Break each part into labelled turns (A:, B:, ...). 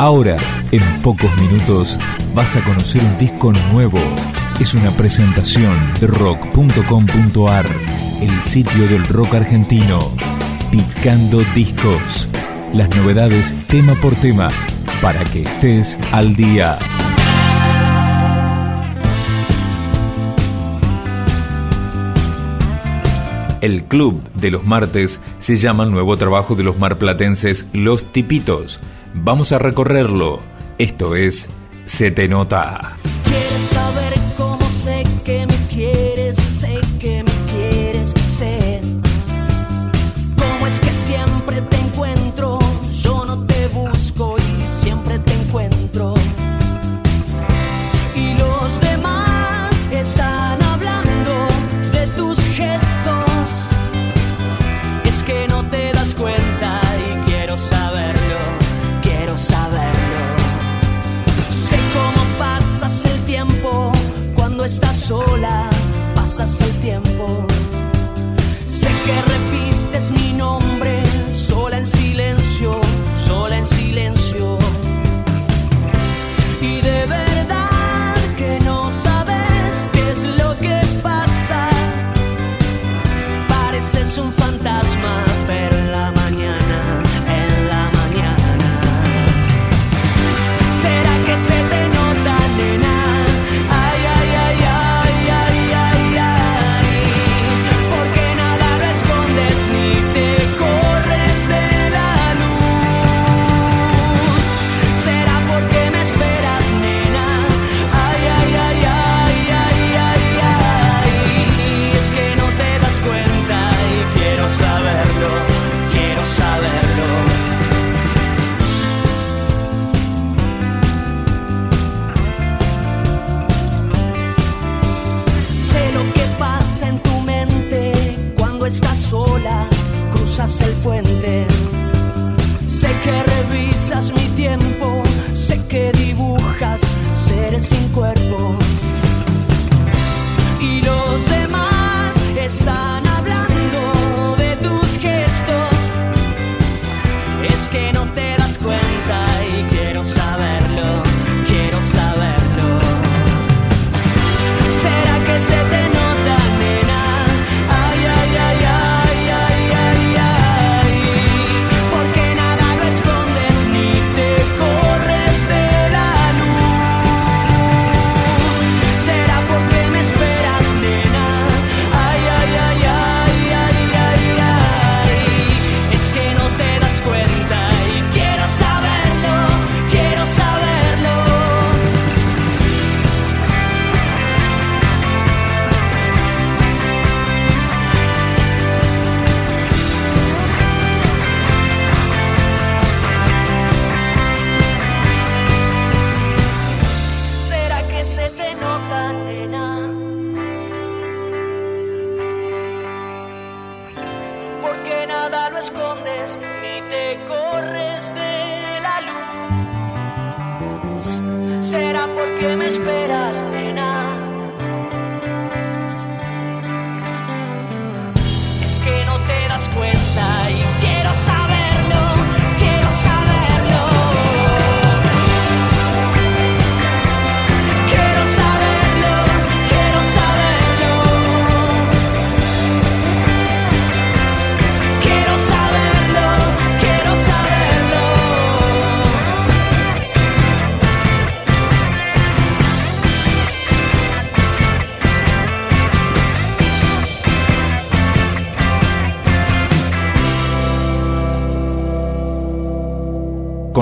A: Ahora, en pocos minutos, vas a conocer un disco nuevo. Es una presentación de rock.com.ar, el sitio del rock argentino. Picando discos. Las novedades tema por tema, para que estés al día. El Club de los Martes se llama el nuevo trabajo de los marplatenses Los Tipitos Vamos a recorrerlo. Esto es Se Te Nota.
B: sola pasas el tiempo. Sé que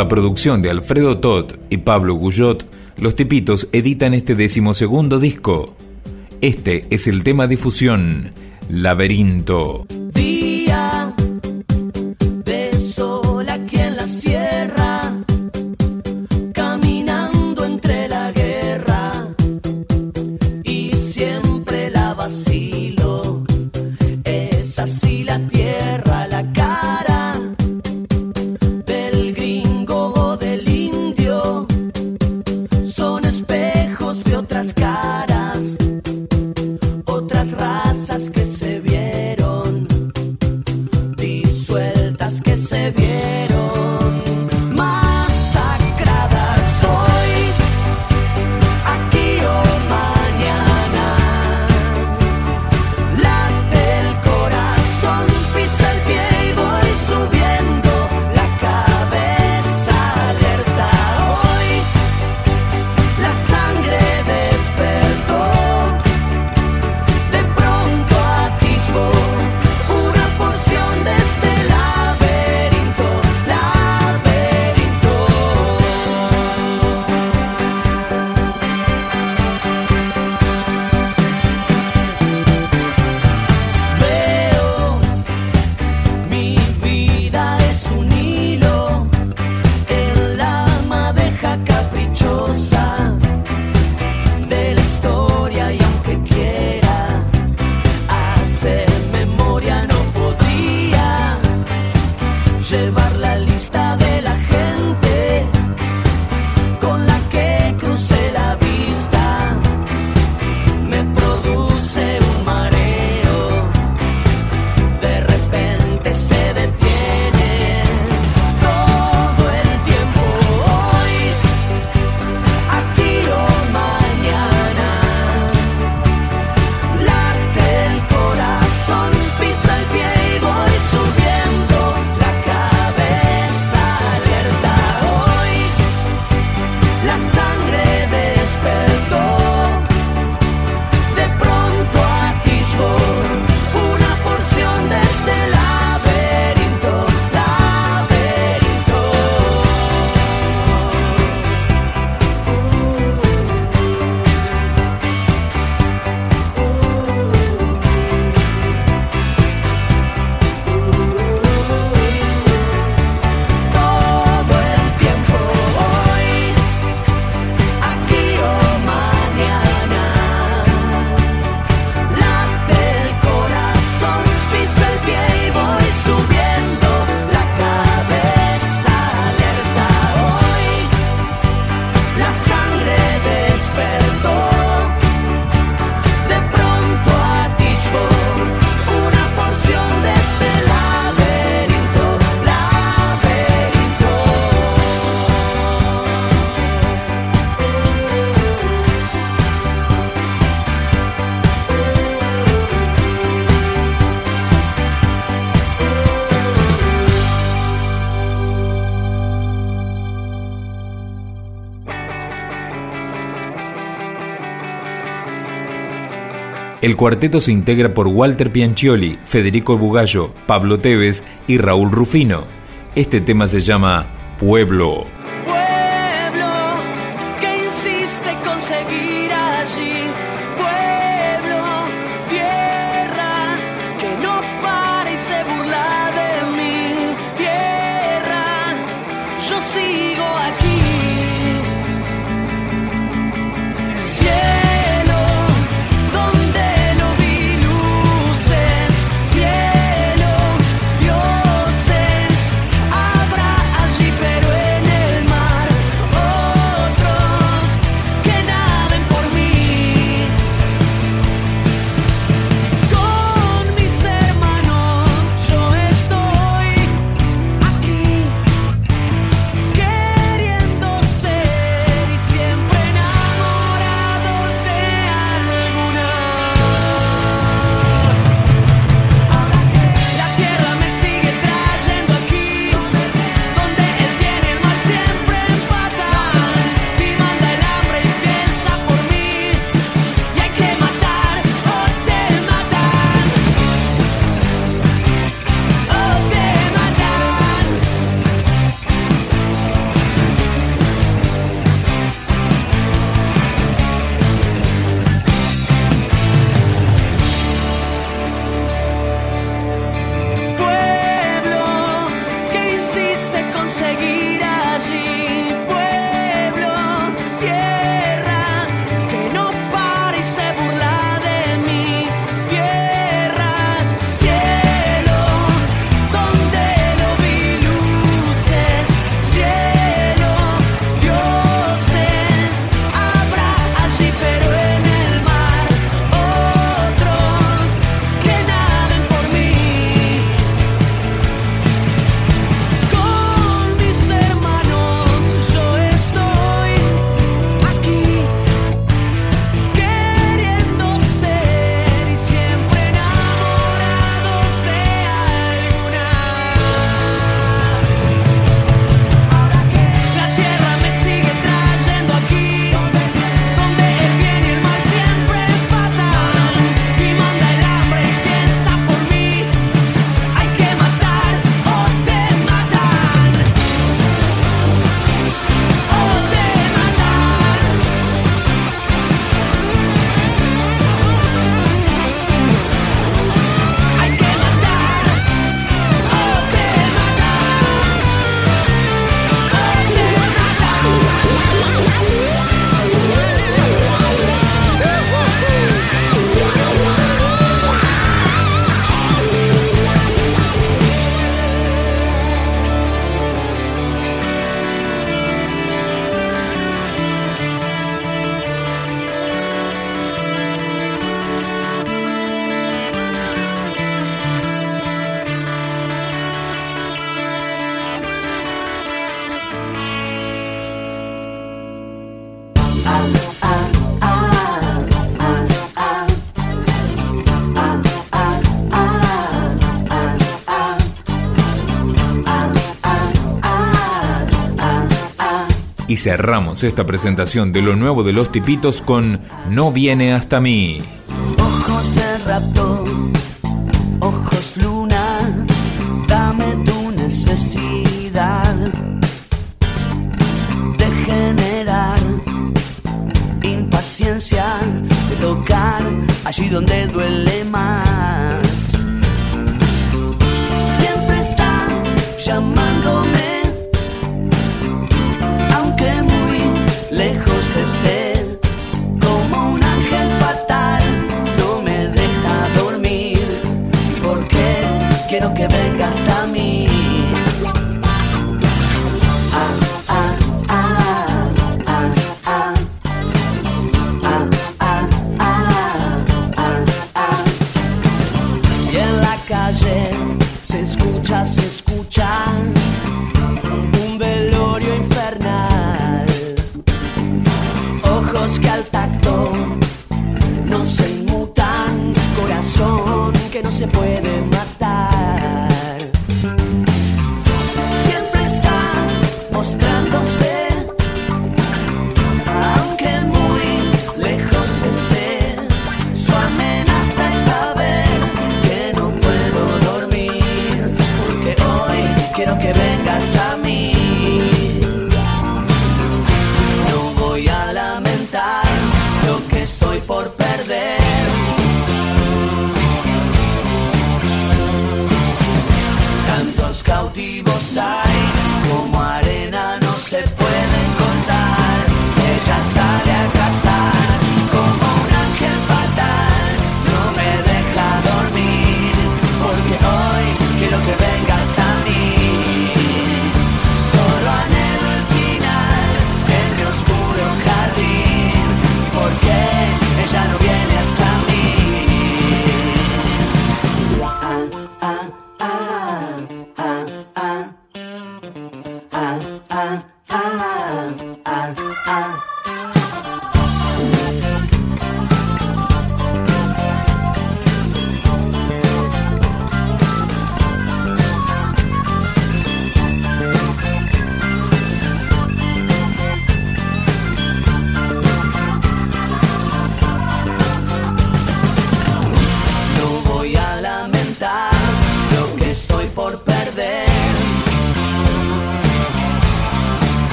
B: la
A: producción de Alfredo Todd y Pablo Guyot, los Tipitos editan este decimosegundo disco. Este es el tema
B: de fusión, Laberinto. El cuarteto se integra por Walter Piancioli, Federico Bugallo, Pablo Tevez y Raúl Rufino. Este tema se llama Pueblo. Cerramos esta presentación de lo nuevo de los tipitos con No viene hasta mí.
C: Ojos de raptor, ojos luna, dame tu necesidad de generar impaciencia, de tocar allí donde duele más. Siempre está llamándome amenaza.